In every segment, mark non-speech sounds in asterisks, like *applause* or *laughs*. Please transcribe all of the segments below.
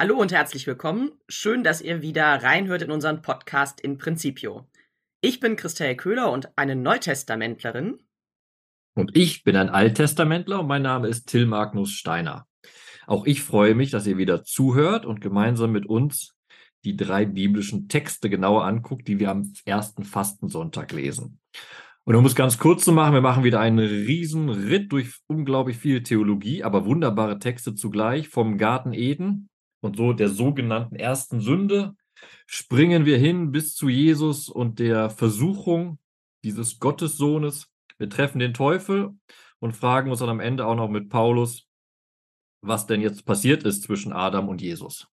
Hallo und herzlich willkommen. Schön, dass ihr wieder reinhört in unseren Podcast in Principio. Ich bin Christel Köhler und eine Neutestamentlerin. Und ich bin ein Alttestamentler und mein Name ist Till Magnus Steiner. Auch ich freue mich, dass ihr wieder zuhört und gemeinsam mit uns die drei biblischen Texte genauer anguckt, die wir am ersten Fastensonntag lesen. Und um es ganz kurz zu machen, wir machen wieder einen riesen Ritt durch unglaublich viel Theologie, aber wunderbare Texte zugleich vom Garten Eden und so der sogenannten ersten Sünde springen wir hin bis zu Jesus und der Versuchung dieses Gottessohnes. Wir treffen den Teufel und fragen uns dann am Ende auch noch mit Paulus, was denn jetzt passiert ist zwischen Adam und Jesus.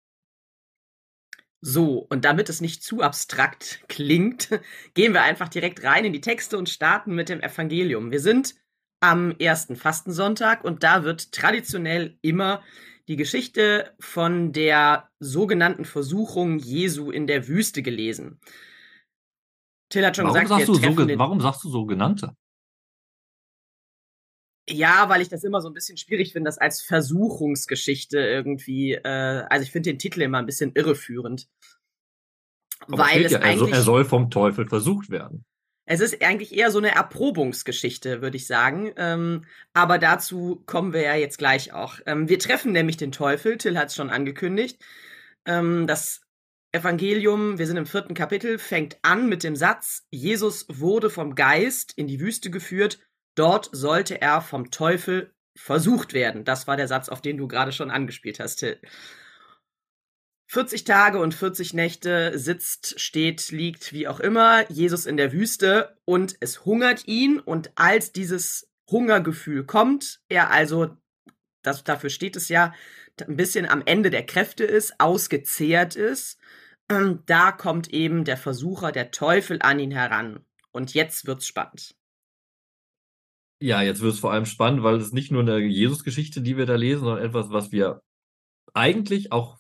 So, und damit es nicht zu abstrakt klingt, *laughs* gehen wir einfach direkt rein in die Texte und starten mit dem Evangelium. Wir sind am ersten Fastensonntag und da wird traditionell immer die Geschichte von der sogenannten Versuchung Jesu in der Wüste gelesen. Till hat schon warum gesagt, sagst du so, warum sagst du sogenannte? Ja, weil ich das immer so ein bisschen schwierig finde, das als Versuchungsgeschichte irgendwie, äh, also ich finde den Titel immer ein bisschen irreführend. Aber weil es ja, eigentlich, er soll vom Teufel versucht werden. Es ist eigentlich eher so eine Erprobungsgeschichte, würde ich sagen. Ähm, aber dazu kommen wir ja jetzt gleich auch. Ähm, wir treffen nämlich den Teufel, Till hat es schon angekündigt. Ähm, das Evangelium, wir sind im vierten Kapitel, fängt an mit dem Satz, Jesus wurde vom Geist in die Wüste geführt, dort sollte er vom Teufel versucht werden. Das war der Satz, auf den du gerade schon angespielt hast, Till. 40 Tage und 40 Nächte sitzt, steht, liegt, wie auch immer, Jesus in der Wüste und es hungert ihn und als dieses Hungergefühl kommt, er also, das, dafür steht es ja, ein bisschen am Ende der Kräfte ist, ausgezehrt ist, ähm, da kommt eben der Versucher, der Teufel an ihn heran. Und jetzt wird's spannend. Ja, jetzt wird es vor allem spannend, weil es nicht nur eine Jesus-Geschichte, die wir da lesen, sondern etwas, was wir eigentlich auch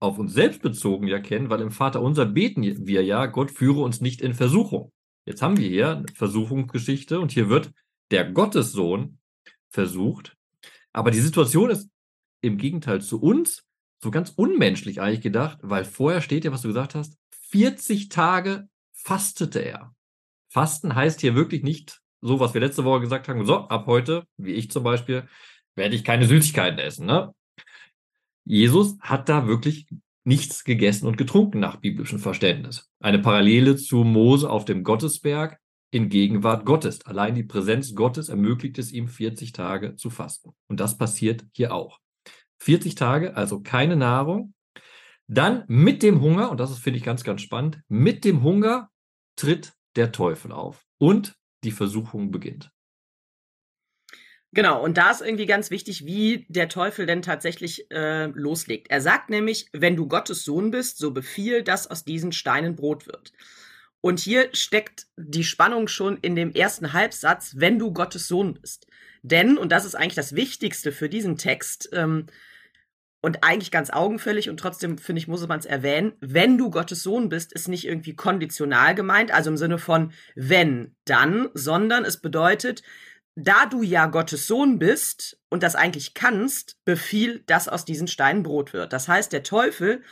auf uns selbst bezogen ja kennen, weil im Vater unser beten wir ja, Gott führe uns nicht in Versuchung. Jetzt haben wir hier eine Versuchungsgeschichte und hier wird der Gottessohn versucht. Aber die Situation ist im Gegenteil zu uns so ganz unmenschlich eigentlich gedacht, weil vorher steht ja, was du gesagt hast, 40 Tage fastete er. Fasten heißt hier wirklich nicht so, was wir letzte Woche gesagt haben, so, ab heute, wie ich zum Beispiel, werde ich keine Süßigkeiten essen. Ne? Jesus hat da wirklich nichts gegessen und getrunken nach biblischem Verständnis. Eine Parallele zu Mose auf dem Gottesberg in Gegenwart Gottes. Allein die Präsenz Gottes ermöglicht es ihm, 40 Tage zu fasten. Und das passiert hier auch. 40 Tage, also keine Nahrung. Dann mit dem Hunger, und das ist, finde ich, ganz, ganz spannend, mit dem Hunger tritt der Teufel auf und die Versuchung beginnt. Genau, und da ist irgendwie ganz wichtig, wie der Teufel denn tatsächlich äh, loslegt. Er sagt nämlich, wenn du Gottes Sohn bist, so befiehl, dass aus diesen Steinen Brot wird. Und hier steckt die Spannung schon in dem ersten Halbsatz, wenn du Gottes Sohn bist. Denn, und das ist eigentlich das Wichtigste für diesen Text, ähm, und eigentlich ganz augenfällig und trotzdem, finde ich, muss man es erwähnen, wenn du Gottes Sohn bist, ist nicht irgendwie konditional gemeint, also im Sinne von wenn, dann, sondern es bedeutet, da du ja Gottes Sohn bist und das eigentlich kannst, befiehl, dass aus diesen Steinen Brot wird. Das heißt, der Teufel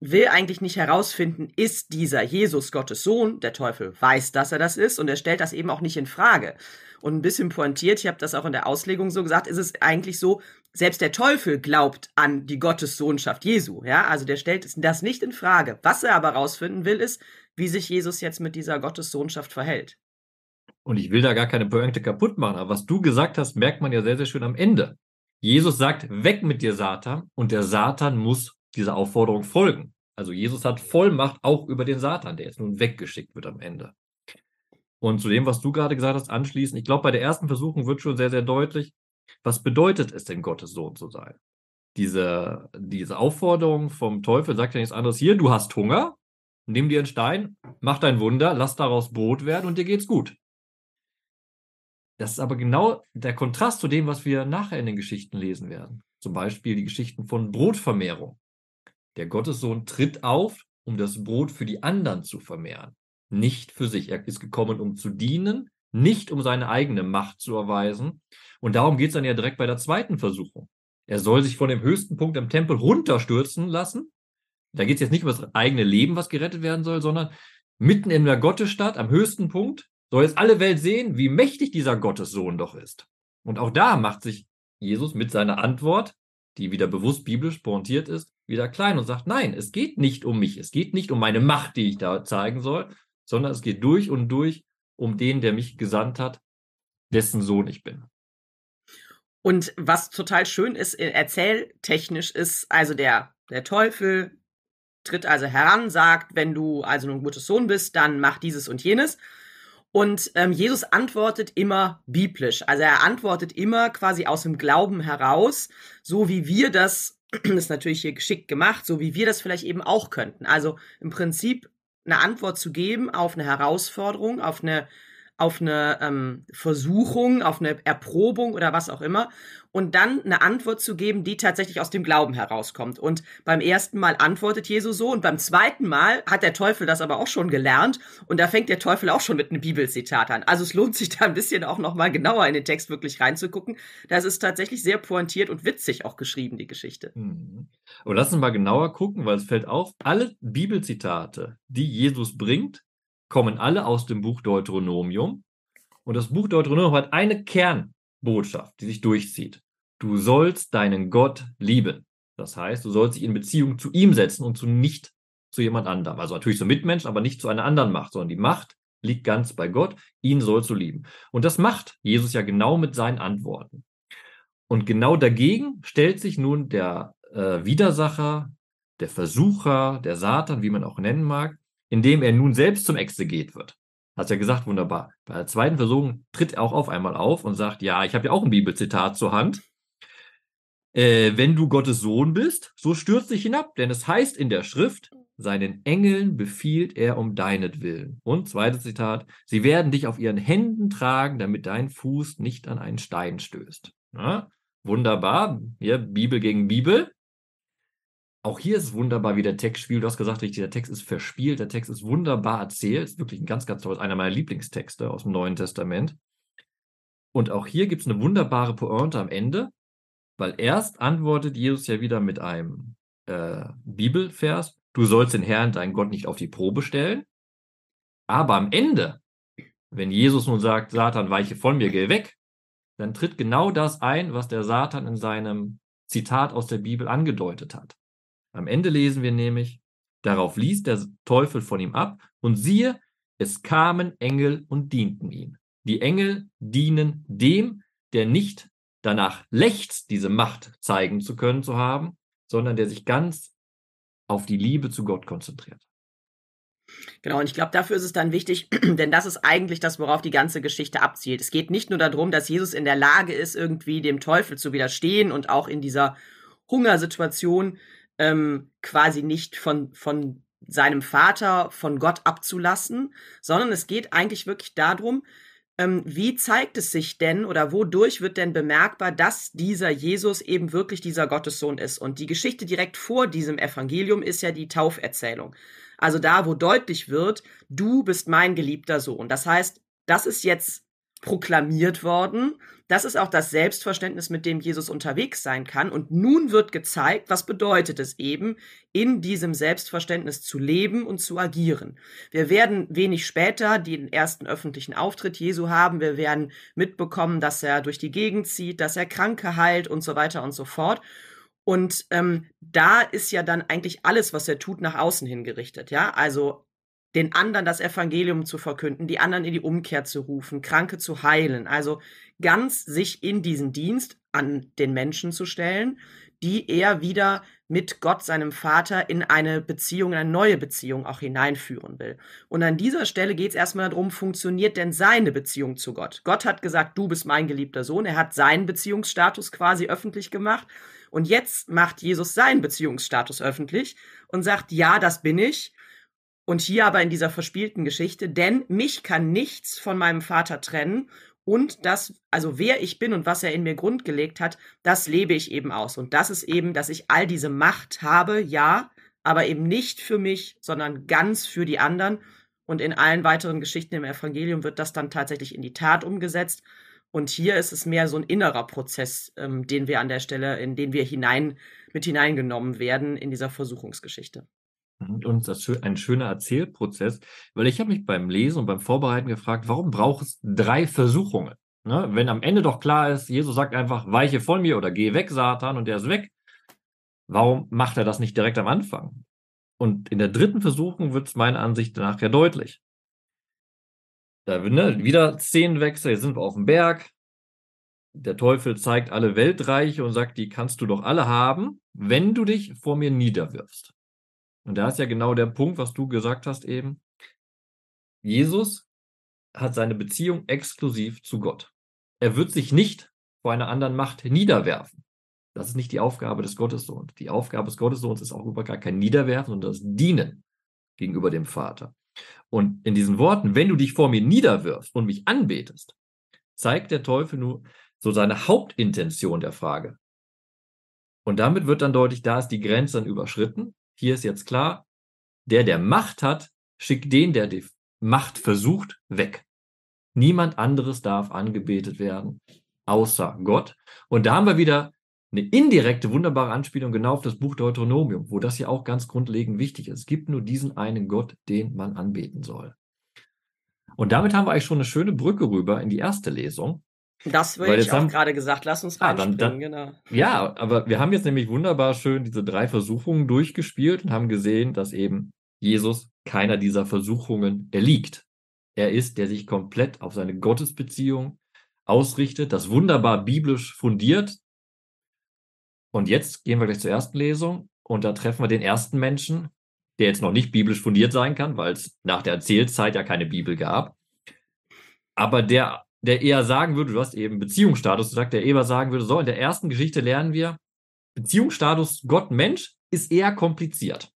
will eigentlich nicht herausfinden, ist dieser Jesus Gottes Sohn. Der Teufel weiß, dass er das ist und er stellt das eben auch nicht in Frage. Und ein bisschen pointiert, ich habe das auch in der Auslegung so gesagt, ist es eigentlich so, selbst der Teufel glaubt an die Gottessohnschaft Jesu. Ja, also der stellt das nicht in Frage. Was er aber herausfinden will, ist, wie sich Jesus jetzt mit dieser Gottessohnschaft verhält. Und ich will da gar keine Pointe kaputt machen, aber was du gesagt hast, merkt man ja sehr, sehr schön am Ende. Jesus sagt, weg mit dir, Satan, und der Satan muss dieser Aufforderung folgen. Also Jesus hat Vollmacht auch über den Satan, der jetzt nun weggeschickt wird am Ende. Und zu dem, was du gerade gesagt hast, anschließend, ich glaube, bei der ersten Versuchung wird schon sehr, sehr deutlich, was bedeutet es denn, Gottes Sohn zu sein? Diese, diese Aufforderung vom Teufel sagt ja nichts anderes. Hier, du hast Hunger, nimm dir einen Stein, mach dein Wunder, lass daraus Brot werden und dir geht's gut. Das ist aber genau der Kontrast zu dem, was wir nachher in den Geschichten lesen werden. Zum Beispiel die Geschichten von Brotvermehrung. Der Gottessohn tritt auf, um das Brot für die anderen zu vermehren, nicht für sich. Er ist gekommen, um zu dienen, nicht um seine eigene Macht zu erweisen. Und darum geht es dann ja direkt bei der zweiten Versuchung. Er soll sich von dem höchsten Punkt im Tempel runterstürzen lassen. Da geht es jetzt nicht um das eigene Leben, was gerettet werden soll, sondern mitten in der Gottesstadt, am höchsten Punkt, soll jetzt alle Welt sehen, wie mächtig dieser Gottessohn doch ist. Und auch da macht sich Jesus mit seiner Antwort, die wieder bewusst biblisch pointiert ist, wieder klein und sagt, nein, es geht nicht um mich, es geht nicht um meine Macht, die ich da zeigen soll, sondern es geht durch und durch um den, der mich gesandt hat, dessen Sohn ich bin. Und was total schön ist, äh, erzähltechnisch ist, also der, der Teufel tritt also heran, sagt, wenn du also ein gutes Sohn bist, dann mach dieses und jenes. Und ähm, Jesus antwortet immer biblisch. Also er antwortet immer quasi aus dem Glauben heraus, so wie wir das, *clears throat* ist natürlich hier geschickt gemacht, so wie wir das vielleicht eben auch könnten. Also im Prinzip eine Antwort zu geben auf eine Herausforderung, auf eine auf eine ähm, Versuchung, auf eine Erprobung oder was auch immer und dann eine Antwort zu geben, die tatsächlich aus dem Glauben herauskommt. Und beim ersten Mal antwortet Jesus so und beim zweiten Mal hat der Teufel das aber auch schon gelernt und da fängt der Teufel auch schon mit einem Bibelzitat an. Also es lohnt sich da ein bisschen auch nochmal genauer in den Text wirklich reinzugucken. Das ist tatsächlich sehr pointiert und witzig auch geschrieben, die Geschichte. Mhm. Und lass uns mal genauer gucken, weil es fällt auf, alle Bibelzitate, die Jesus bringt, kommen alle aus dem Buch Deuteronomium. Und das Buch Deuteronomium hat eine Kernbotschaft, die sich durchzieht. Du sollst deinen Gott lieben. Das heißt, du sollst dich in Beziehung zu ihm setzen und zu nicht zu jemand anderem. Also natürlich zu Mitmenschen, aber nicht zu einer anderen Macht, sondern die Macht liegt ganz bei Gott. Ihn sollst du lieben. Und das macht Jesus ja genau mit seinen Antworten. Und genau dagegen stellt sich nun der äh, Widersacher, der Versucher, der Satan, wie man auch nennen mag, indem er nun selbst zum Exeget wird. Hast ja gesagt, wunderbar. Bei der zweiten Versuchung tritt er auch auf einmal auf und sagt, ja, ich habe ja auch ein Bibelzitat zur Hand. Äh, wenn du Gottes Sohn bist, so stürz dich hinab, denn es heißt in der Schrift, seinen Engeln befiehlt er um deinetwillen. Und zweites Zitat, sie werden dich auf ihren Händen tragen, damit dein Fuß nicht an einen Stein stößt. Ja, wunderbar, hier Bibel gegen Bibel. Auch hier ist es wunderbar, wie der Text spielt. Du hast gesagt, richtig, der Text ist verspielt, der Text ist wunderbar erzählt. Ist wirklich ein ganz, ganz tolles, einer meiner Lieblingstexte aus dem Neuen Testament. Und auch hier gibt es eine wunderbare Pointe am Ende, weil erst antwortet Jesus ja wieder mit einem äh, Bibelvers, du sollst den Herrn, deinen Gott, nicht auf die Probe stellen. Aber am Ende, wenn Jesus nun sagt, Satan, weiche von mir, geh weg, dann tritt genau das ein, was der Satan in seinem Zitat aus der Bibel angedeutet hat. Am Ende lesen wir nämlich, darauf ließ der Teufel von ihm ab und siehe, es kamen Engel und dienten ihm. Die Engel dienen dem, der nicht danach lechzt, diese Macht zeigen zu können zu haben, sondern der sich ganz auf die Liebe zu Gott konzentriert. Genau, und ich glaube, dafür ist es dann wichtig, *clears throat* denn das ist eigentlich das, worauf die ganze Geschichte abzielt. Es geht nicht nur darum, dass Jesus in der Lage ist, irgendwie dem Teufel zu widerstehen und auch in dieser Hungersituation ähm, quasi nicht von, von seinem Vater, von Gott abzulassen, sondern es geht eigentlich wirklich darum, ähm, wie zeigt es sich denn oder wodurch wird denn bemerkbar, dass dieser Jesus eben wirklich dieser Gottessohn ist? Und die Geschichte direkt vor diesem Evangelium ist ja die Tauferzählung. Also da, wo deutlich wird, du bist mein geliebter Sohn. Das heißt, das ist jetzt proklamiert worden. Das ist auch das Selbstverständnis, mit dem Jesus unterwegs sein kann. Und nun wird gezeigt, was bedeutet es eben, in diesem Selbstverständnis zu leben und zu agieren. Wir werden wenig später den ersten öffentlichen Auftritt Jesu haben. Wir werden mitbekommen, dass er durch die Gegend zieht, dass er Kranke heilt und so weiter und so fort. Und ähm, da ist ja dann eigentlich alles, was er tut, nach außen hingerichtet. Ja, also den anderen das Evangelium zu verkünden, die anderen in die Umkehr zu rufen, Kranke zu heilen. Also ganz sich in diesen Dienst an den Menschen zu stellen, die er wieder mit Gott, seinem Vater, in eine Beziehung, eine neue Beziehung auch hineinführen will. Und an dieser Stelle geht es erstmal darum, funktioniert denn seine Beziehung zu Gott? Gott hat gesagt, du bist mein geliebter Sohn. Er hat seinen Beziehungsstatus quasi öffentlich gemacht. Und jetzt macht Jesus seinen Beziehungsstatus öffentlich und sagt, ja, das bin ich. Und hier aber in dieser verspielten Geschichte, denn mich kann nichts von meinem Vater trennen und das, also wer ich bin und was er in mir grundgelegt hat, das lebe ich eben aus. Und das ist eben, dass ich all diese Macht habe, ja, aber eben nicht für mich, sondern ganz für die anderen. Und in allen weiteren Geschichten im Evangelium wird das dann tatsächlich in die Tat umgesetzt. Und hier ist es mehr so ein innerer Prozess, ähm, den wir an der Stelle, in den wir hinein, mit hineingenommen werden in dieser Versuchungsgeschichte. Und das ist ein schöner Erzählprozess, weil ich habe mich beim Lesen und beim Vorbereiten gefragt, warum braucht es drei Versuchungen? Ne? Wenn am Ende doch klar ist, Jesus sagt einfach, weiche von mir oder geh weg, Satan, und der ist weg. Warum macht er das nicht direkt am Anfang? Und in der dritten Versuchung wird es meiner Ansicht nach ja deutlich. Da ne, wieder Szenenwechsel, jetzt sind wir auf dem Berg. Der Teufel zeigt alle Weltreiche und sagt, die kannst du doch alle haben, wenn du dich vor mir niederwirfst. Und da ist ja genau der Punkt, was du gesagt hast eben. Jesus hat seine Beziehung exklusiv zu Gott. Er wird sich nicht vor einer anderen Macht niederwerfen. Das ist nicht die Aufgabe des Gottessohns. Die Aufgabe des Gottessohns ist auch über gar kein Niederwerfen, sondern das Dienen gegenüber dem Vater. Und in diesen Worten, wenn du dich vor mir niederwirfst und mich anbetest, zeigt der Teufel nur so seine Hauptintention der Frage. Und damit wird dann deutlich, da ist die Grenze dann überschritten. Hier ist jetzt klar, der, der Macht hat, schickt den, der die Macht versucht, weg. Niemand anderes darf angebetet werden, außer Gott. Und da haben wir wieder eine indirekte, wunderbare Anspielung genau auf das Buch Deuteronomium, wo das ja auch ganz grundlegend wichtig ist. Es gibt nur diesen einen Gott, den man anbeten soll. Und damit haben wir eigentlich schon eine schöne Brücke rüber in die erste Lesung. Das würde ich auch haben, gerade gesagt. Lass uns ah, dann, dann, genau. Ja, aber wir haben jetzt nämlich wunderbar schön diese drei Versuchungen durchgespielt und haben gesehen, dass eben Jesus keiner dieser Versuchungen erliegt. Er ist, der sich komplett auf seine Gottesbeziehung ausrichtet, das wunderbar biblisch fundiert, und jetzt gehen wir gleich zur ersten Lesung und da treffen wir den ersten Menschen, der jetzt noch nicht biblisch fundiert sein kann, weil es nach der Erzählzeit ja keine Bibel gab. Aber der, der eher sagen würde, du hast eben Beziehungsstatus gesagt, der eher sagen würde, so, in der ersten Geschichte lernen wir, Beziehungsstatus Gott-Mensch ist eher kompliziert.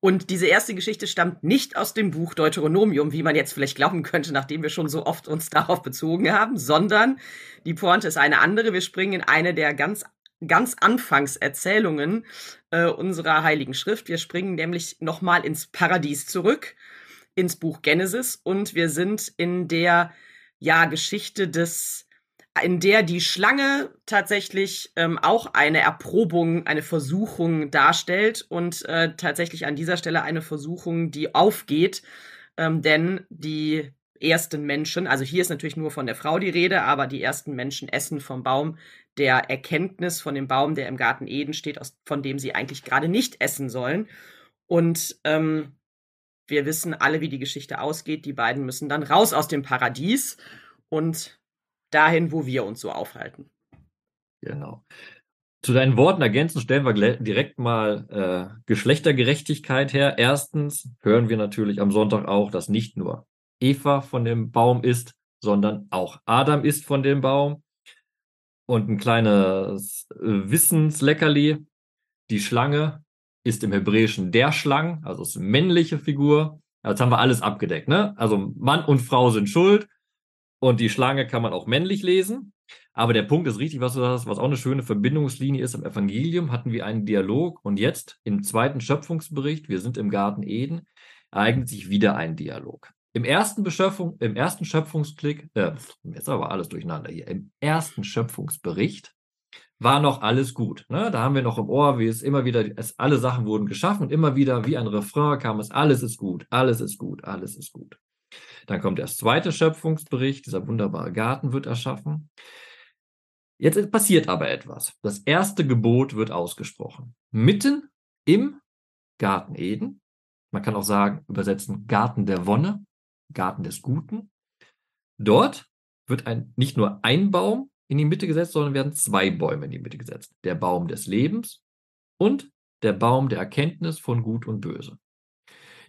Und diese erste Geschichte stammt nicht aus dem Buch Deuteronomium, wie man jetzt vielleicht glauben könnte, nachdem wir schon so oft uns darauf bezogen haben, sondern die Pointe ist eine andere. Wir springen in eine der ganz ganz Anfangserzählungen äh, unserer Heiligen Schrift. Wir springen nämlich nochmal ins Paradies zurück, ins Buch Genesis und wir sind in der ja Geschichte des in der die Schlange tatsächlich ähm, auch eine Erprobung, eine Versuchung darstellt und äh, tatsächlich an dieser Stelle eine Versuchung, die aufgeht, ähm, denn die ersten Menschen, also hier ist natürlich nur von der Frau die Rede, aber die ersten Menschen essen vom Baum der Erkenntnis, von dem Baum, der im Garten Eden steht, aus, von dem sie eigentlich gerade nicht essen sollen. Und ähm, wir wissen alle, wie die Geschichte ausgeht. Die beiden müssen dann raus aus dem Paradies und dahin, wo wir uns so aufhalten. Genau. Zu deinen Worten ergänzen stellen wir direkt mal äh, Geschlechtergerechtigkeit her. Erstens hören wir natürlich am Sonntag auch, dass nicht nur Eva von dem Baum ist, sondern auch Adam ist von dem Baum. Und ein kleines äh, Wissensleckerli. Die Schlange ist im Hebräischen der Schlang, also ist eine männliche Figur. Jetzt haben wir alles abgedeckt, ne? Also Mann und Frau sind schuld. Und die Schlange kann man auch männlich lesen. Aber der Punkt ist richtig, was du sagst, was auch eine schöne Verbindungslinie ist. Im Evangelium hatten wir einen Dialog und jetzt im zweiten Schöpfungsbericht, wir sind im Garten Eden, ereignet sich wieder ein Dialog. Im ersten, Beschöpfung, im ersten Schöpfungsklick, äh, jetzt aber alles durcheinander hier, im ersten Schöpfungsbericht war noch alles gut. Ne? Da haben wir noch im Ohr, wie es immer wieder, es, alle Sachen wurden geschaffen und immer wieder wie ein Refrain kam es, alles ist gut, alles ist gut, alles ist gut. Dann kommt der zweite Schöpfungsbericht, dieser wunderbare Garten wird erschaffen. Jetzt passiert aber etwas. Das erste Gebot wird ausgesprochen. Mitten im Garten Eden. Man kann auch sagen, übersetzen Garten der Wonne, Garten des Guten. Dort wird ein, nicht nur ein Baum in die Mitte gesetzt, sondern werden zwei Bäume in die Mitte gesetzt. Der Baum des Lebens und der Baum der Erkenntnis von Gut und Böse.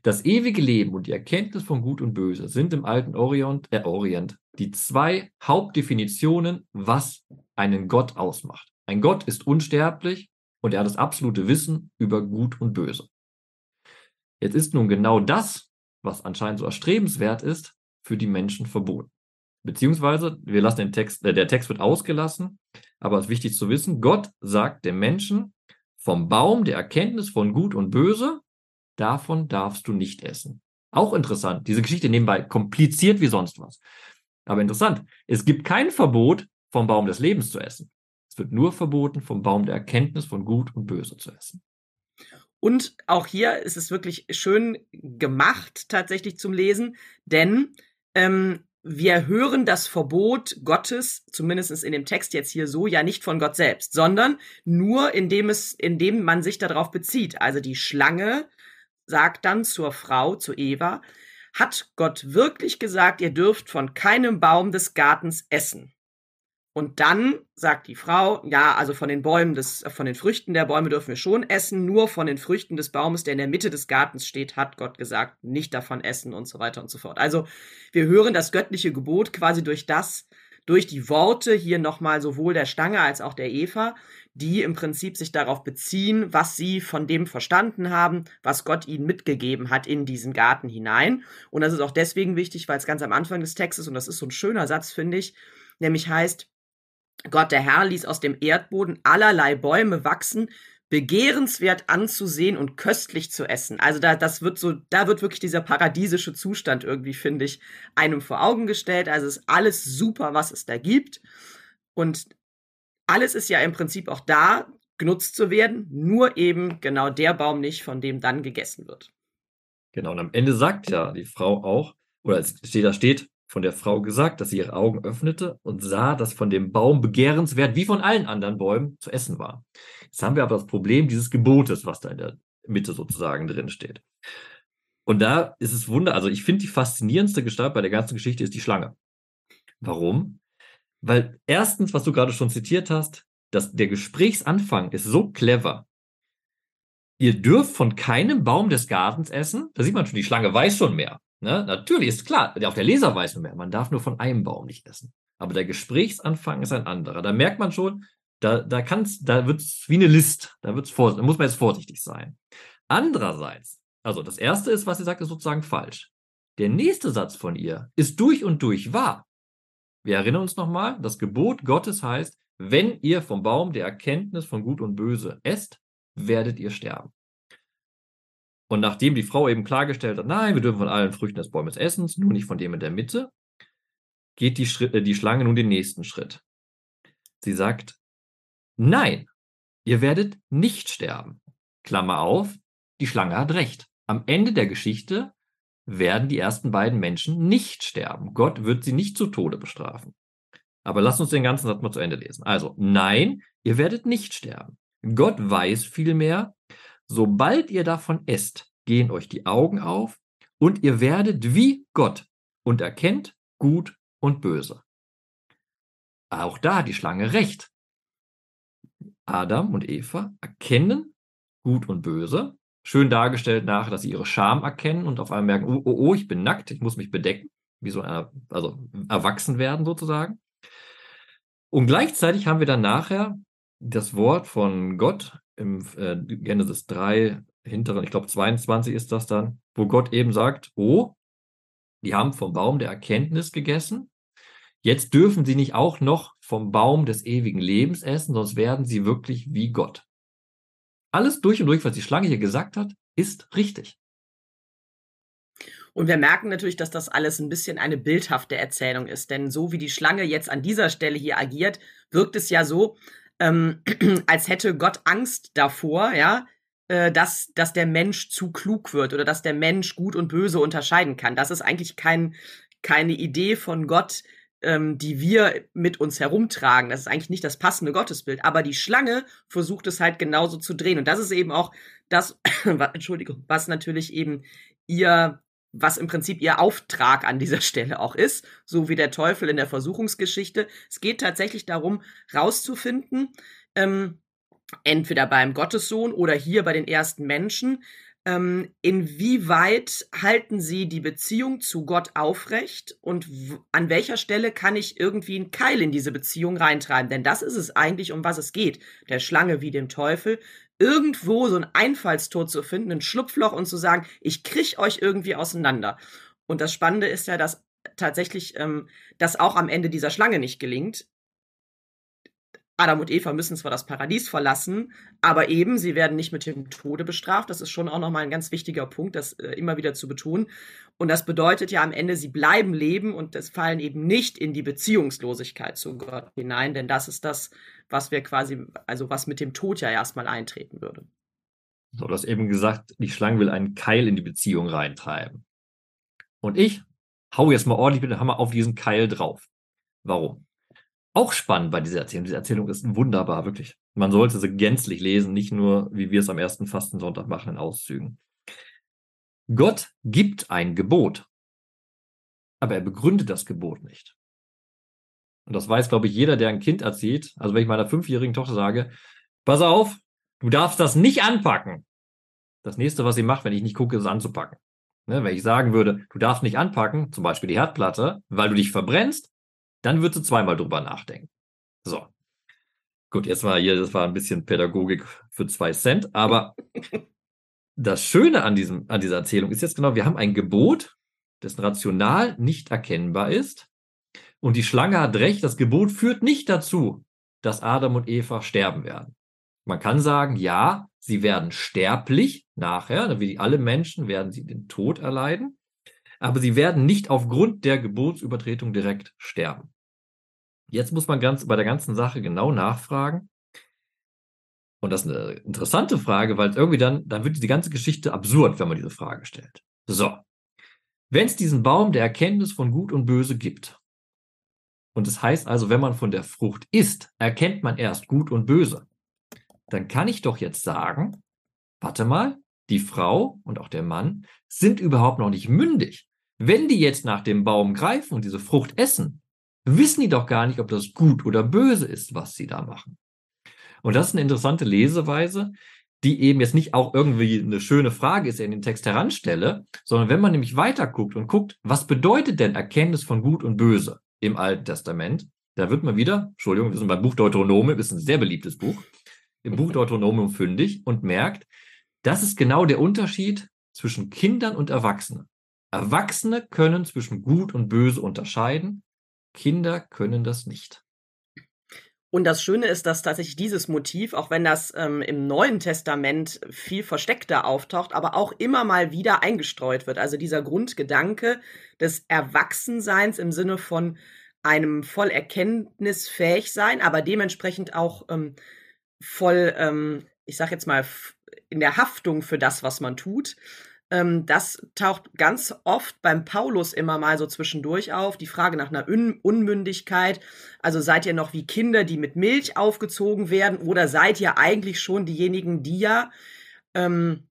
Das ewige Leben und die Erkenntnis von Gut und Böse sind im alten Orient, äh, Orient die zwei Hauptdefinitionen, was einen Gott ausmacht. Ein Gott ist unsterblich und er hat das absolute Wissen über Gut und Böse. Jetzt ist nun genau das, was anscheinend so erstrebenswert ist, für die Menschen verboten. Beziehungsweise, wir lassen den Text, äh, der Text wird ausgelassen, aber es ist wichtig zu wissen, Gott sagt dem Menschen, vom Baum der Erkenntnis von Gut und Böse davon darfst du nicht essen. Auch interessant, diese Geschichte nebenbei, kompliziert wie sonst was. Aber interessant, es gibt kein Verbot, vom Baum des Lebens zu essen. Es wird nur verboten, vom Baum der Erkenntnis von Gut und Böse zu essen. Und auch hier ist es wirklich schön gemacht, tatsächlich zum Lesen, denn ähm, wir hören das Verbot Gottes, zumindest in dem Text jetzt hier so, ja nicht von Gott selbst, sondern nur indem es, indem man sich darauf bezieht. Also die Schlange sagt dann zur Frau, zu Eva, hat Gott wirklich gesagt, ihr dürft von keinem Baum des Gartens essen. Und dann sagt die Frau, ja, also von den Bäumen des, von den Früchten der Bäume dürfen wir schon essen, nur von den Früchten des Baumes, der in der Mitte des Gartens steht, hat Gott gesagt, nicht davon essen und so weiter und so fort. Also wir hören das göttliche Gebot quasi durch das, durch die Worte hier nochmal sowohl der Stange als auch der Eva, die im Prinzip sich darauf beziehen, was sie von dem verstanden haben, was Gott ihnen mitgegeben hat in diesen Garten hinein. Und das ist auch deswegen wichtig, weil es ganz am Anfang des Textes, und das ist so ein schöner Satz, finde ich, nämlich heißt, Gott der Herr ließ aus dem Erdboden allerlei Bäume wachsen, begehrenswert anzusehen und köstlich zu essen. Also da, das wird so, da wird wirklich dieser paradiesische Zustand irgendwie, finde ich, einem vor Augen gestellt. Also ist alles super, was es da gibt. Und alles ist ja im Prinzip auch da, genutzt zu werden, nur eben genau der Baum nicht, von dem dann gegessen wird. Genau, und am Ende sagt ja die Frau auch, oder es steht, da steht, von der Frau gesagt, dass sie ihre Augen öffnete und sah, dass von dem Baum begehrenswert wie von allen anderen Bäumen zu essen war. Jetzt haben wir aber das Problem dieses Gebotes, was da in der Mitte sozusagen drin steht. Und da ist es Wunder, also ich finde die faszinierendste Gestalt bei der ganzen Geschichte ist die Schlange. Warum? Weil erstens, was du gerade schon zitiert hast, dass der Gesprächsanfang ist so clever. Ihr dürft von keinem Baum des Gartens essen. Da sieht man schon, die Schlange weiß schon mehr. Ne? Natürlich ist klar, auch der Leser weiß nur mehr, man darf nur von einem Baum nicht essen. Aber der Gesprächsanfang ist ein anderer. Da merkt man schon, da, da, kann's, da wird es wie eine List, da, wird's vor, da muss man jetzt vorsichtig sein. Andererseits, also das erste ist, was sie sagt, ist sozusagen falsch. Der nächste Satz von ihr ist durch und durch wahr. Wir erinnern uns nochmal, das Gebot Gottes heißt, wenn ihr vom Baum der Erkenntnis von Gut und Böse esst, werdet ihr sterben. Und nachdem die Frau eben klargestellt hat, nein, wir dürfen von allen Früchten des Bäumes essen, nur nicht von dem in der Mitte, geht die, Schritt, äh, die Schlange nun den nächsten Schritt. Sie sagt, nein, ihr werdet nicht sterben. Klammer auf, die Schlange hat recht. Am Ende der Geschichte werden die ersten beiden Menschen nicht sterben. Gott wird sie nicht zu Tode bestrafen. Aber lasst uns den ganzen Satz mal zu Ende lesen. Also, nein, ihr werdet nicht sterben. Gott weiß vielmehr, Sobald ihr davon esst, gehen euch die Augen auf und ihr werdet wie Gott und erkennt Gut und Böse. Auch da die Schlange recht. Adam und Eva erkennen Gut und Böse. Schön dargestellt nachher, dass sie ihre Scham erkennen und auf einmal merken, oh, oh, oh, ich bin nackt, ich muss mich bedecken. Wie so eine, also erwachsen werden sozusagen. Und gleichzeitig haben wir dann nachher das Wort von Gott im äh, Genesis 3 hinteren, ich glaube 22 ist das dann, wo Gott eben sagt, oh, die haben vom Baum der Erkenntnis gegessen. Jetzt dürfen sie nicht auch noch vom Baum des ewigen Lebens essen, sonst werden sie wirklich wie Gott. Alles durch und durch, was die Schlange hier gesagt hat, ist richtig. Und wir merken natürlich, dass das alles ein bisschen eine bildhafte Erzählung ist. Denn so wie die Schlange jetzt an dieser Stelle hier agiert, wirkt es ja so, ähm, *clears throat* als hätte Gott Angst davor, ja, äh, dass, dass der Mensch zu klug wird oder dass der Mensch gut und böse unterscheiden kann. Das ist eigentlich kein, keine Idee von Gott, ähm, die wir mit uns herumtragen. Das ist eigentlich nicht das passende Gottesbild. Aber die Schlange versucht es halt genauso zu drehen. Und das ist eben auch das, *clears throat* Entschuldigung, was natürlich eben ihr was im Prinzip ihr Auftrag an dieser *laughs* Stelle auch ist, so wie der Teufel in der Versuchungsgeschichte. Es geht tatsächlich darum, rauszufinden, ähm, entweder beim Gottessohn oder hier bei den ersten Menschen, ähm, inwieweit halten sie die Beziehung zu Gott aufrecht und an welcher Stelle kann ich irgendwie einen Keil in diese Beziehung reintreiben? Denn das ist es eigentlich, um was es geht. Der Schlange wie dem Teufel irgendwo so ein Einfallstor zu finden, ein Schlupfloch und zu sagen, ich krieg euch irgendwie auseinander. Und das Spannende ist ja, dass tatsächlich ähm, das auch am Ende dieser Schlange nicht gelingt. Adam und Eva müssen zwar das Paradies verlassen, aber eben, sie werden nicht mit dem Tode bestraft. Das ist schon auch nochmal ein ganz wichtiger Punkt, das äh, immer wieder zu betonen. Und das bedeutet ja am Ende, sie bleiben leben und es fallen eben nicht in die Beziehungslosigkeit zu Gott hinein, denn das ist das, was wir quasi, also was mit dem Tod ja erstmal eintreten würde. So, du hast eben gesagt, die Schlange will einen Keil in die Beziehung reintreiben. Und ich hau jetzt mal ordentlich mit dem Hammer auf diesen Keil drauf. Warum? Auch spannend bei dieser Erzählung. Diese Erzählung ist wunderbar, wirklich. Man sollte sie gänzlich lesen, nicht nur, wie wir es am ersten Fastensonntag machen, in Auszügen. Gott gibt ein Gebot, aber er begründet das Gebot nicht. Und das weiß, glaube ich, jeder, der ein Kind erzieht. Also wenn ich meiner fünfjährigen Tochter sage, pass auf, du darfst das nicht anpacken. Das nächste, was sie macht, wenn ich nicht gucke, ist anzupacken. Ne, wenn ich sagen würde, du darfst nicht anpacken, zum Beispiel die Herdplatte, weil du dich verbrennst, dann würdest du zweimal drüber nachdenken. So. Gut, jetzt war hier, das war ein bisschen Pädagogik für zwei Cent, aber *laughs* das Schöne an, diesem, an dieser Erzählung ist jetzt genau, wir haben ein Gebot, dessen rational nicht erkennbar ist. Und die Schlange hat recht, das Gebot führt nicht dazu, dass Adam und Eva sterben werden. Man kann sagen, ja, sie werden sterblich nachher, wie alle Menschen werden sie den Tod erleiden, aber sie werden nicht aufgrund der Gebotsübertretung direkt sterben. Jetzt muss man ganz bei der ganzen Sache genau nachfragen. Und das ist eine interessante Frage, weil irgendwie dann, dann wird die ganze Geschichte absurd, wenn man diese Frage stellt. So. Wenn es diesen Baum der Erkenntnis von Gut und Böse gibt, und das heißt also, wenn man von der Frucht isst, erkennt man erst Gut und Böse, dann kann ich doch jetzt sagen, warte mal, die Frau und auch der Mann sind überhaupt noch nicht mündig. Wenn die jetzt nach dem Baum greifen und diese Frucht essen, wissen die doch gar nicht, ob das gut oder böse ist, was sie da machen. Und das ist eine interessante Leseweise, die eben jetzt nicht auch irgendwie eine schöne Frage ist, in den Text heranstelle, sondern wenn man nämlich weiter guckt und guckt, was bedeutet denn Erkenntnis von Gut und Böse im Alten Testament, da wird man wieder, Entschuldigung, wir sind beim Buch Deuteronomium, ist ein sehr beliebtes Buch, im Buch Deuteronomium fündig und merkt, das ist genau der Unterschied zwischen Kindern und Erwachsenen. Erwachsene können zwischen Gut und Böse unterscheiden, Kinder können das nicht. Und das Schöne ist, dass tatsächlich dieses Motiv, auch wenn das ähm, im Neuen Testament viel versteckter auftaucht, aber auch immer mal wieder eingestreut wird. Also dieser Grundgedanke des Erwachsenseins im Sinne von einem voll erkenntnisfähig sein, aber dementsprechend auch ähm, voll, ähm, ich sag jetzt mal, in der Haftung für das, was man tut. Ähm, das taucht ganz oft beim Paulus immer mal so zwischendurch auf. Die Frage nach einer Un Unmündigkeit. Also seid ihr noch wie Kinder, die mit Milch aufgezogen werden, oder seid ihr eigentlich schon diejenigen, die ja ähm,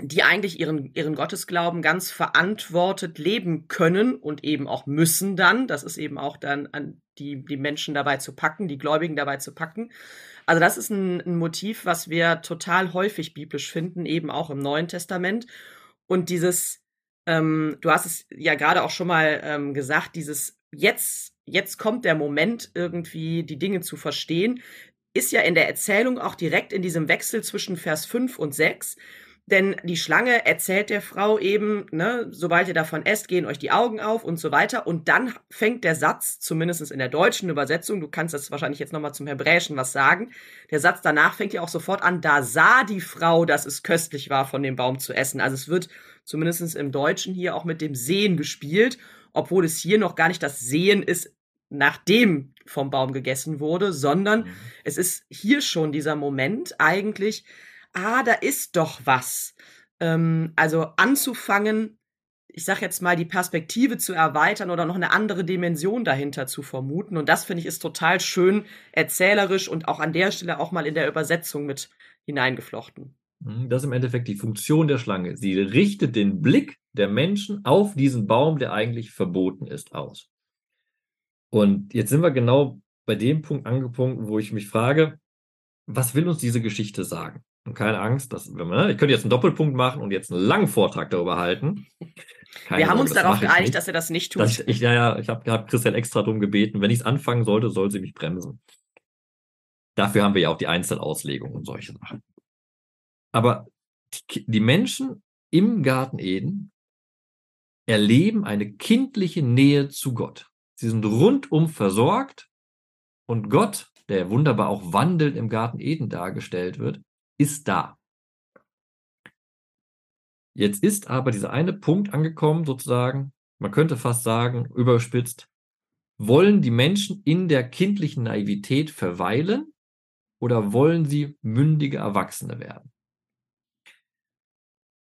die eigentlich ihren, ihren Gottesglauben ganz verantwortet leben können und eben auch müssen dann. Das ist eben auch dann an die, die Menschen dabei zu packen, die Gläubigen dabei zu packen. Also das ist ein, ein Motiv, was wir total häufig biblisch finden, eben auch im Neuen Testament. Und dieses, ähm, du hast es ja gerade auch schon mal ähm, gesagt, dieses jetzt, jetzt kommt der Moment, irgendwie die Dinge zu verstehen, ist ja in der Erzählung auch direkt in diesem Wechsel zwischen Vers 5 und 6. Denn die Schlange erzählt der Frau eben, ne, sobald ihr davon esst, gehen euch die Augen auf und so weiter. Und dann fängt der Satz, zumindest in der deutschen Übersetzung, du kannst das wahrscheinlich jetzt nochmal zum Hebräischen was sagen, der Satz danach fängt ja auch sofort an, da sah die Frau, dass es köstlich war, von dem Baum zu essen. Also es wird zumindest im Deutschen hier auch mit dem Sehen gespielt, obwohl es hier noch gar nicht das Sehen ist, nachdem vom Baum gegessen wurde, sondern mhm. es ist hier schon dieser Moment eigentlich, ah, da ist doch was. Ähm, also anzufangen, ich sag jetzt mal, die Perspektive zu erweitern oder noch eine andere Dimension dahinter zu vermuten. Und das finde ich ist total schön erzählerisch und auch an der Stelle auch mal in der Übersetzung mit hineingeflochten. Mhm, das ist im Endeffekt die Funktion der Schlange. Sie richtet den Blick der Menschen auf diesen Baum, der eigentlich verboten ist, aus. Und jetzt sind wir genau bei dem Punkt angepunkt, wo ich mich frage, was will uns diese Geschichte sagen? Und keine Angst, dass, wenn man, ne, ich könnte jetzt einen Doppelpunkt machen und jetzt einen langen Vortrag darüber halten. Keine wir haben uns darauf geeinigt, dass er das nicht tut. Ich, ich, ja, ja, ich habe hab Christian extra darum gebeten, wenn ich es anfangen sollte, soll sie mich bremsen. Dafür haben wir ja auch die Einzelauslegung und solche Sachen. Aber die, die Menschen im Garten Eden erleben eine kindliche Nähe zu Gott. Sie sind rundum versorgt und Gott der wunderbar auch wandelnd im Garten Eden dargestellt wird, ist da. Jetzt ist aber dieser eine Punkt angekommen, sozusagen, man könnte fast sagen, überspitzt, wollen die Menschen in der kindlichen Naivität verweilen oder wollen sie mündige Erwachsene werden?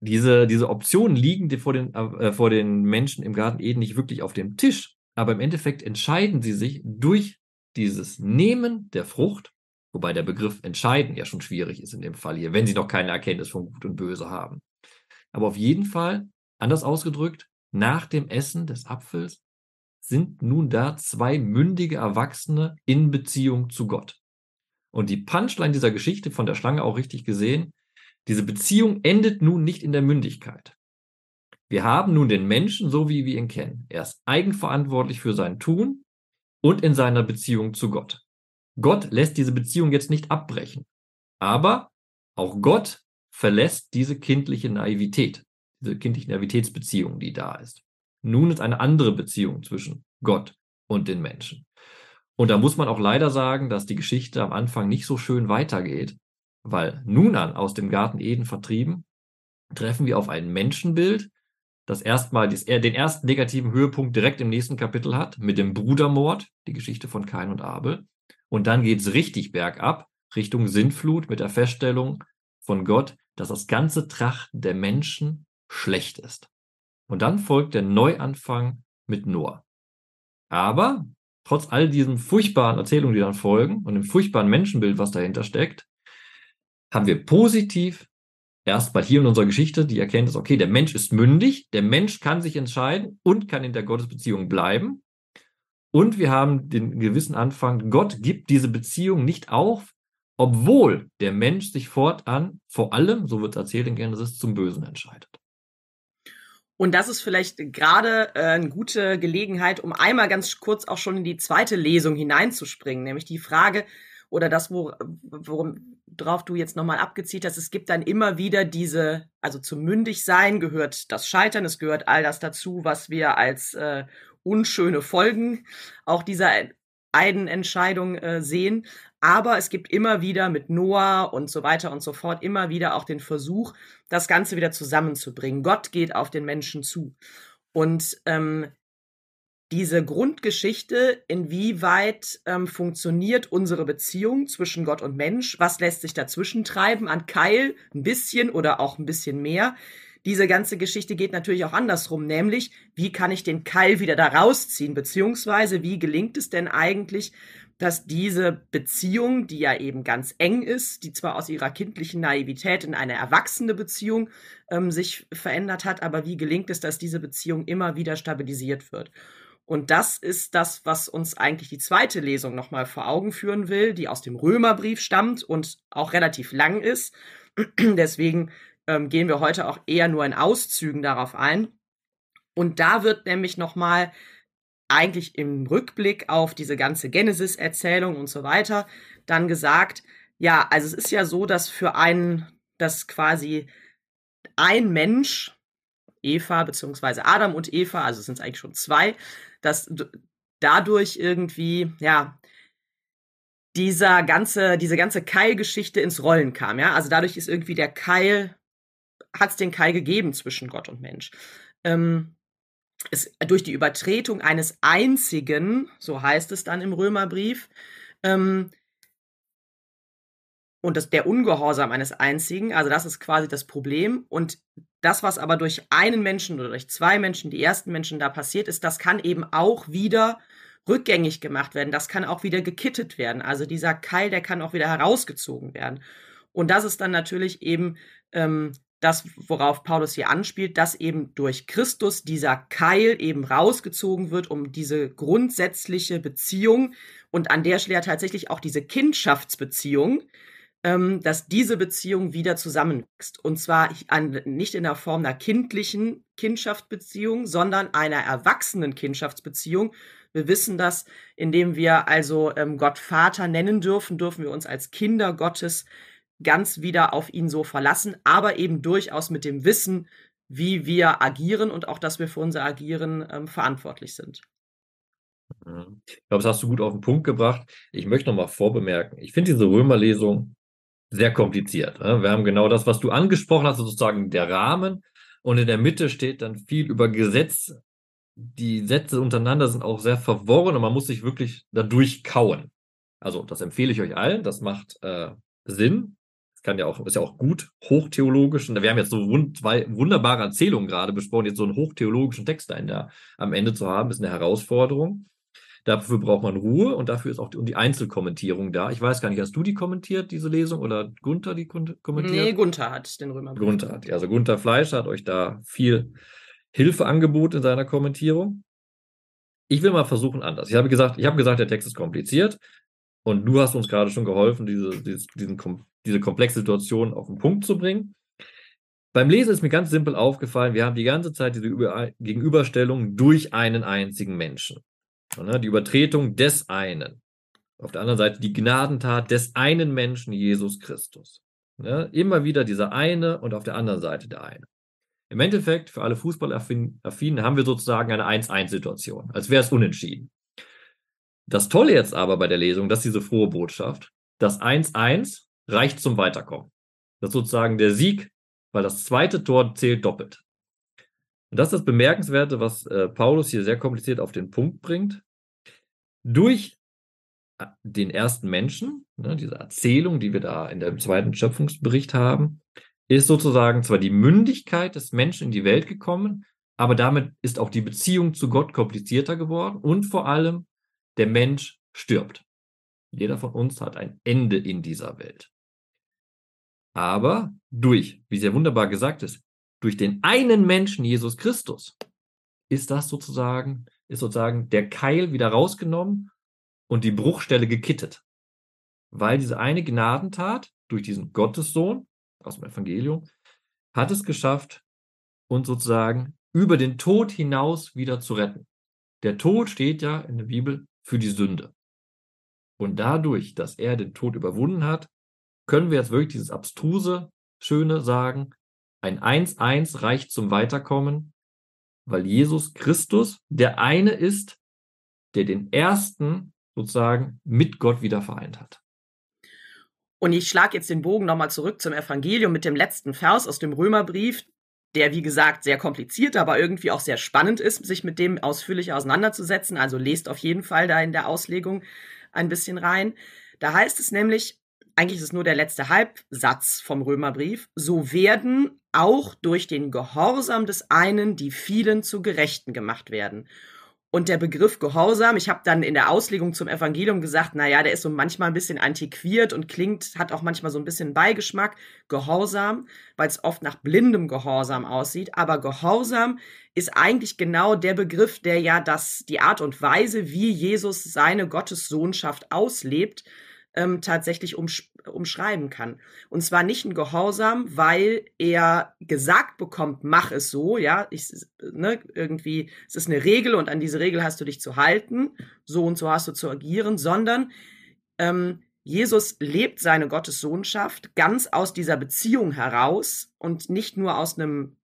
Diese, diese Optionen liegen vor den, äh, vor den Menschen im Garten Eden nicht wirklich auf dem Tisch, aber im Endeffekt entscheiden sie sich durch dieses Nehmen der Frucht, wobei der Begriff entscheiden ja schon schwierig ist in dem Fall hier, wenn sie noch keine Erkenntnis von Gut und Böse haben. Aber auf jeden Fall, anders ausgedrückt, nach dem Essen des Apfels sind nun da zwei mündige Erwachsene in Beziehung zu Gott. Und die Punchline dieser Geschichte von der Schlange auch richtig gesehen, diese Beziehung endet nun nicht in der Mündigkeit. Wir haben nun den Menschen so, wie wir ihn kennen. Er ist eigenverantwortlich für sein Tun und in seiner Beziehung zu Gott. Gott lässt diese Beziehung jetzt nicht abbrechen. Aber auch Gott verlässt diese kindliche Naivität, diese kindliche Naivitätsbeziehung, die da ist. Nun ist eine andere Beziehung zwischen Gott und den Menschen. Und da muss man auch leider sagen, dass die Geschichte am Anfang nicht so schön weitergeht, weil nun an aus dem Garten Eden vertrieben, treffen wir auf ein Menschenbild, das erstmal den ersten negativen Höhepunkt direkt im nächsten Kapitel hat, mit dem Brudermord, die Geschichte von Kain und Abel. Und dann geht es richtig bergab, Richtung Sintflut mit der Feststellung von Gott, dass das ganze Trachten der Menschen schlecht ist. Und dann folgt der Neuanfang mit Noah. Aber trotz all diesen furchtbaren Erzählungen, die dann folgen und dem furchtbaren Menschenbild, was dahinter steckt, haben wir positiv erstmal hier in unserer Geschichte die Erkenntnis, okay, der Mensch ist mündig, der Mensch kann sich entscheiden und kann in der Gottesbeziehung bleiben. Und wir haben den gewissen Anfang, Gott gibt diese Beziehung nicht auf, obwohl der Mensch sich fortan vor allem, so wird erzählt in Genesis, zum Bösen entscheidet. Und das ist vielleicht gerade äh, eine gute Gelegenheit, um einmal ganz kurz auch schon in die zweite Lesung hineinzuspringen, nämlich die Frage oder das, wo, worauf du jetzt nochmal abgezielt hast, es gibt dann immer wieder diese, also zum Mündigsein gehört das Scheitern, es gehört all das dazu, was wir als äh, unschöne Folgen auch dieser einen Entscheidung äh, sehen. Aber es gibt immer wieder mit Noah und so weiter und so fort immer wieder auch den Versuch, das Ganze wieder zusammenzubringen. Gott geht auf den Menschen zu. Und ähm, diese Grundgeschichte, inwieweit ähm, funktioniert unsere Beziehung zwischen Gott und Mensch, was lässt sich dazwischen treiben, an Keil? Ein bisschen oder auch ein bisschen mehr, diese ganze Geschichte geht natürlich auch andersrum, nämlich wie kann ich den Keil wieder da rausziehen, beziehungsweise wie gelingt es denn eigentlich, dass diese Beziehung, die ja eben ganz eng ist, die zwar aus ihrer kindlichen Naivität in eine erwachsene Beziehung ähm, sich verändert hat, aber wie gelingt es, dass diese Beziehung immer wieder stabilisiert wird? Und das ist das, was uns eigentlich die zweite Lesung nochmal vor Augen führen will, die aus dem Römerbrief stammt und auch relativ lang ist. *clears throat* Deswegen ähm, gehen wir heute auch eher nur in Auszügen darauf ein. Und da wird nämlich nochmal eigentlich im Rückblick auf diese ganze Genesis-Erzählung und so weiter dann gesagt, ja, also es ist ja so, dass für einen, dass quasi ein Mensch, Eva beziehungsweise Adam und Eva, also sind es eigentlich schon zwei, dass dadurch irgendwie, ja, dieser ganze, diese ganze Keilgeschichte ins Rollen kam, ja. Also dadurch ist irgendwie der Keil hat es den Keil gegeben zwischen Gott und Mensch. Ähm, es, durch die Übertretung eines einzigen, so heißt es dann im Römerbrief, ähm, und das, der Ungehorsam eines einzigen, also das ist quasi das Problem. Und das, was aber durch einen Menschen oder durch zwei Menschen, die ersten Menschen da passiert ist, das kann eben auch wieder rückgängig gemacht werden. Das kann auch wieder gekittet werden. Also dieser Keil, der kann auch wieder herausgezogen werden. Und das ist dann natürlich eben ähm, das, worauf Paulus hier anspielt, dass eben durch Christus dieser Keil eben rausgezogen wird, um diese grundsätzliche Beziehung und an der Stelle tatsächlich auch diese Kindschaftsbeziehung, ähm, dass diese Beziehung wieder zusammenwächst. Und zwar an, nicht in der Form einer kindlichen Kindschaftsbeziehung, sondern einer erwachsenen Kindschaftsbeziehung. Wir wissen das, indem wir also ähm, Gott Vater nennen dürfen, dürfen wir uns als Kinder Gottes ganz wieder auf ihn so verlassen, aber eben durchaus mit dem Wissen, wie wir agieren und auch, dass wir für unser Agieren ähm, verantwortlich sind. Ich glaube, das hast du gut auf den Punkt gebracht. Ich möchte noch mal vorbemerken, ich finde diese Römerlesung sehr kompliziert. Ne? Wir haben genau das, was du angesprochen hast, sozusagen der Rahmen. Und in der Mitte steht dann viel über Gesetz. Die Sätze untereinander sind auch sehr verworren und man muss sich wirklich dadurch kauen. Also, das empfehle ich euch allen. Das macht äh, Sinn. Das kann ja auch, ist ja auch gut, hochtheologisch. Und wir haben jetzt so wund zwei wunderbare Erzählungen gerade besprochen. Jetzt so einen hochtheologischen Text da in der, am Ende zu haben, ist eine Herausforderung. Dafür braucht man Ruhe und dafür ist auch die, die Einzelkommentierung da. Ich weiß gar nicht, hast du die kommentiert, diese Lesung, oder Gunther die kommentiert? Nee, Gunther hat den Römer. Gunther hat, also Gunther Fleischer hat euch da viel Hilfe angeboten in seiner Kommentierung. Ich will mal versuchen anders. Ich habe gesagt, ich habe gesagt, der Text ist kompliziert und du hast uns gerade schon geholfen, diese, diese, diesen, diese komplexe Situation auf den Punkt zu bringen. Beim Lesen ist mir ganz simpel aufgefallen, wir haben die ganze Zeit diese Gegenüberstellung durch einen einzigen Menschen. Ne, die Übertretung des einen. Auf der anderen Seite die Gnadentat des einen Menschen, Jesus Christus. Ne, immer wieder dieser eine und auf der anderen Seite der eine. Im Endeffekt, für alle Fußballaffinen haben wir sozusagen eine 1-1-Situation, als wäre es unentschieden. Das Tolle jetzt aber bei der Lesung, das ist diese frohe Botschaft, das 1-1 reicht zum Weiterkommen. Das ist sozusagen der Sieg, weil das zweite Tor zählt doppelt. Und das ist das Bemerkenswerte, was äh, Paulus hier sehr kompliziert auf den Punkt bringt. Durch äh, den ersten Menschen, ne, diese Erzählung, die wir da in dem zweiten Schöpfungsbericht haben, ist sozusagen zwar die Mündigkeit des Menschen in die Welt gekommen, aber damit ist auch die Beziehung zu Gott komplizierter geworden und vor allem der Mensch stirbt. Jeder von uns hat ein Ende in dieser Welt. Aber durch, wie sehr wunderbar gesagt ist, durch den einen Menschen, Jesus Christus, ist das sozusagen, ist sozusagen der Keil wieder rausgenommen und die Bruchstelle gekittet. Weil diese eine Gnadentat durch diesen Gottessohn aus dem Evangelium hat es geschafft, uns sozusagen über den Tod hinaus wieder zu retten. Der Tod steht ja in der Bibel für die Sünde. Und dadurch, dass er den Tod überwunden hat, können wir jetzt wirklich dieses abstruse, schöne sagen, ein 1-1 reicht zum Weiterkommen, weil Jesus Christus der eine ist, der den ersten sozusagen mit Gott wieder vereint hat. Und ich schlage jetzt den Bogen nochmal zurück zum Evangelium mit dem letzten Vers aus dem Römerbrief, der wie gesagt sehr kompliziert, aber irgendwie auch sehr spannend ist, sich mit dem ausführlich auseinanderzusetzen. Also lest auf jeden Fall da in der Auslegung ein bisschen rein. Da heißt es nämlich, eigentlich ist es nur der letzte Halbsatz vom Römerbrief, so werden auch durch den Gehorsam des einen die vielen zu Gerechten gemacht werden. Und der Begriff Gehorsam, ich habe dann in der Auslegung zum Evangelium gesagt, na ja, der ist so manchmal ein bisschen antiquiert und klingt, hat auch manchmal so ein bisschen Beigeschmack. Gehorsam, weil es oft nach blindem Gehorsam aussieht. Aber Gehorsam ist eigentlich genau der Begriff, der ja das, die Art und Weise, wie Jesus seine Gottessohnschaft auslebt, ähm, tatsächlich umsch umschreiben kann. Und zwar nicht ein Gehorsam, weil er gesagt bekommt, mach es so, ja, ich, ne, irgendwie, es ist eine Regel und an diese Regel hast du dich zu halten, so und so hast du zu agieren, sondern ähm, Jesus lebt seine Gottessohnschaft ganz aus dieser Beziehung heraus und nicht nur aus einem,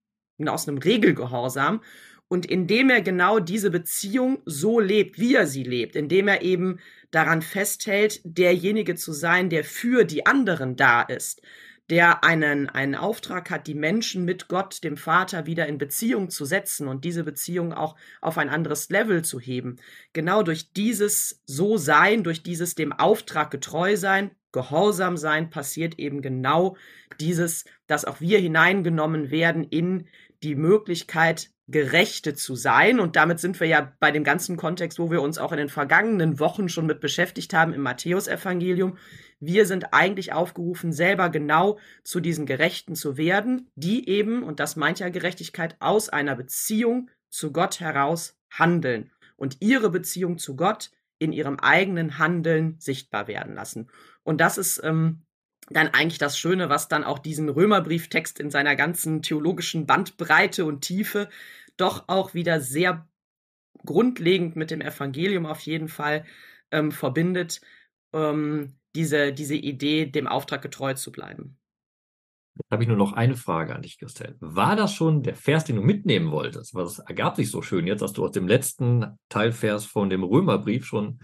aus einem Regelgehorsam. Und indem er genau diese Beziehung so lebt, wie er sie lebt, indem er eben daran festhält, derjenige zu sein, der für die anderen da ist, der einen, einen Auftrag hat, die Menschen mit Gott, dem Vater, wieder in Beziehung zu setzen und diese Beziehung auch auf ein anderes Level zu heben. Genau durch dieses So-Sein, durch dieses dem Auftrag getreu sein, Gehorsam sein, passiert eben genau dieses, dass auch wir hineingenommen werden in die Möglichkeit, Gerechte zu sein. Und damit sind wir ja bei dem ganzen Kontext, wo wir uns auch in den vergangenen Wochen schon mit beschäftigt haben im Matthäusevangelium. Wir sind eigentlich aufgerufen, selber genau zu diesen Gerechten zu werden, die eben, und das meint ja Gerechtigkeit, aus einer Beziehung zu Gott heraus handeln und ihre Beziehung zu Gott in ihrem eigenen Handeln sichtbar werden lassen. Und das ist ähm, dann eigentlich das Schöne, was dann auch diesen Römerbrieftext in seiner ganzen theologischen Bandbreite und Tiefe doch auch wieder sehr grundlegend mit dem Evangelium auf jeden Fall ähm, verbindet, ähm, diese, diese Idee, dem Auftrag getreu zu bleiben. Jetzt habe ich nur noch eine Frage an dich, Christel. War das schon der Vers, den du mitnehmen wolltest? Was ergab sich so schön jetzt, dass du aus dem letzten Teilvers von dem Römerbrief schon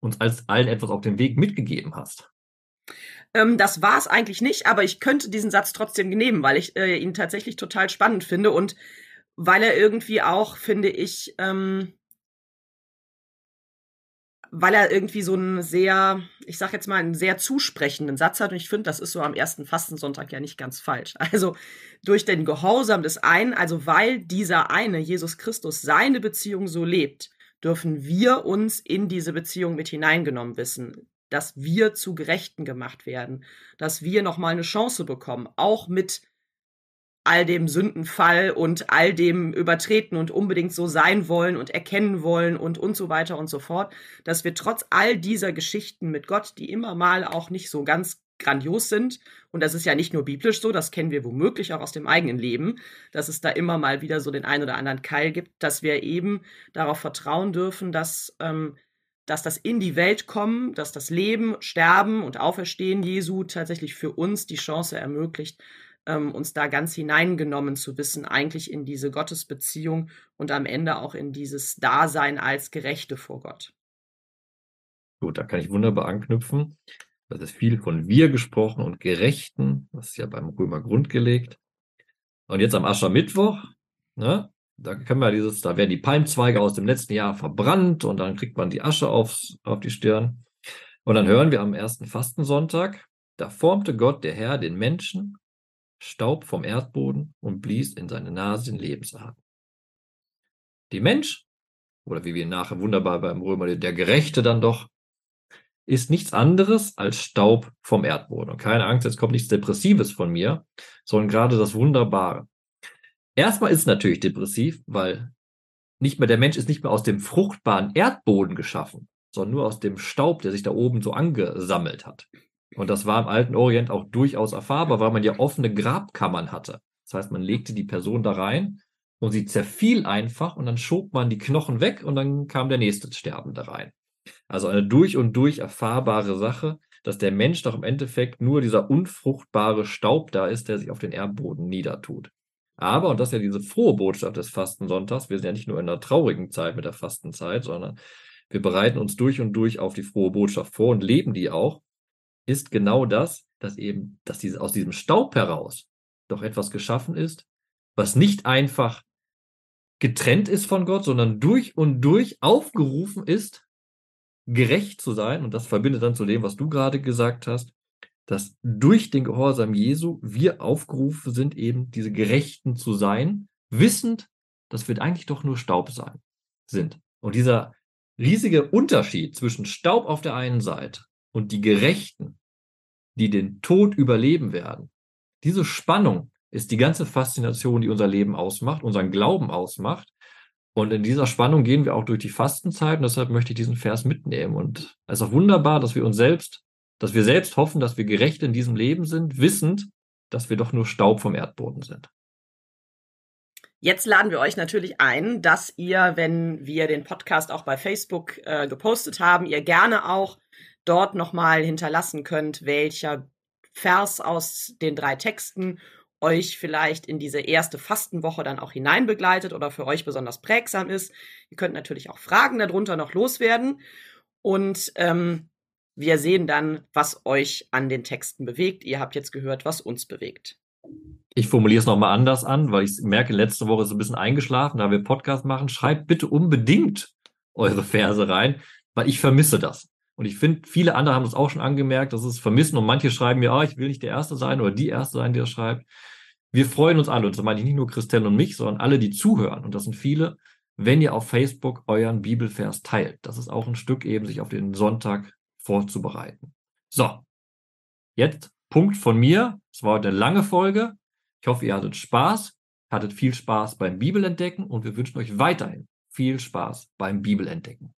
uns als allen etwas auf den Weg mitgegeben hast? Ähm, das war es eigentlich nicht, aber ich könnte diesen Satz trotzdem nehmen, weil ich äh, ihn tatsächlich total spannend finde und weil er irgendwie auch, finde ich, ähm, weil er irgendwie so einen sehr, ich sag jetzt mal, einen sehr zusprechenden Satz hat. Und ich finde, das ist so am ersten Fastensonntag ja nicht ganz falsch. *laughs* Also durch den Gehorsam des einen, also weil dieser eine, Jesus Christus, seine Beziehung so lebt, dürfen wir uns in diese Beziehung mit hineingenommen wissen, dass wir zu Gerechten gemacht werden, dass wir nochmal eine Chance bekommen, auch mit all dem Sündenfall und all dem Übertreten und unbedingt so sein wollen und erkennen wollen und und so weiter und so fort, dass wir trotz all dieser Geschichten mit Gott, die immer mal auch nicht so ganz grandios sind, und das ist ja nicht nur biblisch so, das kennen wir womöglich auch aus dem eigenen Leben, dass es da immer mal wieder so den einen oder anderen Keil gibt, dass wir eben darauf vertrauen dürfen, dass, ähm, dass das in die Welt kommen, dass das Leben, Sterben und Auferstehen Jesu tatsächlich für uns die Chance ermöglicht, ähm, uns da ganz hineingenommen zu wissen, eigentlich in diese Gottesbeziehung und am Ende auch in dieses Dasein als Gerechte vor Gott. Gut, da kann ich wunderbar anknüpfen. Das ist viel von wir gesprochen und Gerechten. Das ist ja beim Römer grundgelegt. Und jetzt am Aschermittwoch, ne, da können wir dieses, da werden die Palmzweige aus dem letzten Jahr verbrannt und dann kriegt man die Asche aufs, auf die Stirn. Und dann hören wir am ersten Fastensonntag, da formte Gott, der Herr, den Menschen Staub vom Erdboden und blies in seine Nase den Lebensatem. Die Mensch, oder wie wir nachher wunderbar beim Römer, der Gerechte dann doch, ist nichts anderes als Staub vom Erdboden. Und keine Angst, jetzt kommt nichts Depressives von mir, sondern gerade das Wunderbare. Erstmal ist es natürlich depressiv, weil nicht mehr der Mensch ist nicht mehr aus dem fruchtbaren Erdboden geschaffen, sondern nur aus dem Staub, der sich da oben so angesammelt hat. Und das war im alten Orient auch durchaus erfahrbar, weil man ja offene Grabkammern hatte. Das heißt, man legte die Person da rein und sie zerfiel einfach und dann schob man die Knochen weg und dann kam der nächste Sterbende rein. Also eine durch und durch erfahrbare Sache, dass der Mensch doch im Endeffekt nur dieser unfruchtbare Staub da ist, der sich auf den Erdboden niedertut. Aber, und das ist ja diese frohe Botschaft des Fastensonntags, wir sind ja nicht nur in einer traurigen Zeit mit der Fastenzeit, sondern wir bereiten uns durch und durch auf die frohe Botschaft vor und leben die auch ist genau das, dass eben, dass diese, aus diesem Staub heraus doch etwas geschaffen ist, was nicht einfach getrennt ist von Gott, sondern durch und durch aufgerufen ist, gerecht zu sein. Und das verbindet dann zu dem, was du gerade gesagt hast, dass durch den Gehorsam Jesu wir aufgerufen sind, eben diese Gerechten zu sein, wissend, dass wir eigentlich doch nur Staub sein, sind. Und dieser riesige Unterschied zwischen Staub auf der einen Seite und die Gerechten die den Tod überleben werden. Diese Spannung ist die ganze Faszination, die unser Leben ausmacht, unseren Glauben ausmacht. Und in dieser Spannung gehen wir auch durch die Fastenzeit und deshalb möchte ich diesen Vers mitnehmen. Und es ist auch wunderbar, dass wir uns selbst, dass wir selbst hoffen, dass wir gerecht in diesem Leben sind, wissend, dass wir doch nur Staub vom Erdboden sind. Jetzt laden wir euch natürlich ein, dass ihr, wenn wir den Podcast auch bei Facebook äh, gepostet haben, ihr gerne auch dort nochmal hinterlassen könnt, welcher Vers aus den drei Texten euch vielleicht in diese erste Fastenwoche dann auch hineinbegleitet oder für euch besonders prägsam ist. Ihr könnt natürlich auch Fragen darunter noch loswerden und ähm, wir sehen dann, was euch an den Texten bewegt. Ihr habt jetzt gehört, was uns bewegt. Ich formuliere es nochmal anders an, weil ich merke, letzte Woche ist ein bisschen eingeschlafen, da wir Podcast machen. Schreibt bitte unbedingt eure Verse rein, weil ich vermisse das. Und ich finde, viele andere haben das auch schon angemerkt, dass es vermissen und manche schreiben mir, ah, ich will nicht der Erste sein oder die Erste sein, die das schreibt. Wir freuen uns alle, und das meine ich nicht nur Christian und mich, sondern alle, die zuhören. Und das sind viele, wenn ihr auf Facebook euren Bibelvers teilt. Das ist auch ein Stück eben, sich auf den Sonntag vorzubereiten. So, jetzt Punkt von mir. Es war eine lange Folge. Ich hoffe, ihr hattet Spaß, hattet viel Spaß beim Bibelentdecken und wir wünschen euch weiterhin viel Spaß beim Bibelentdecken.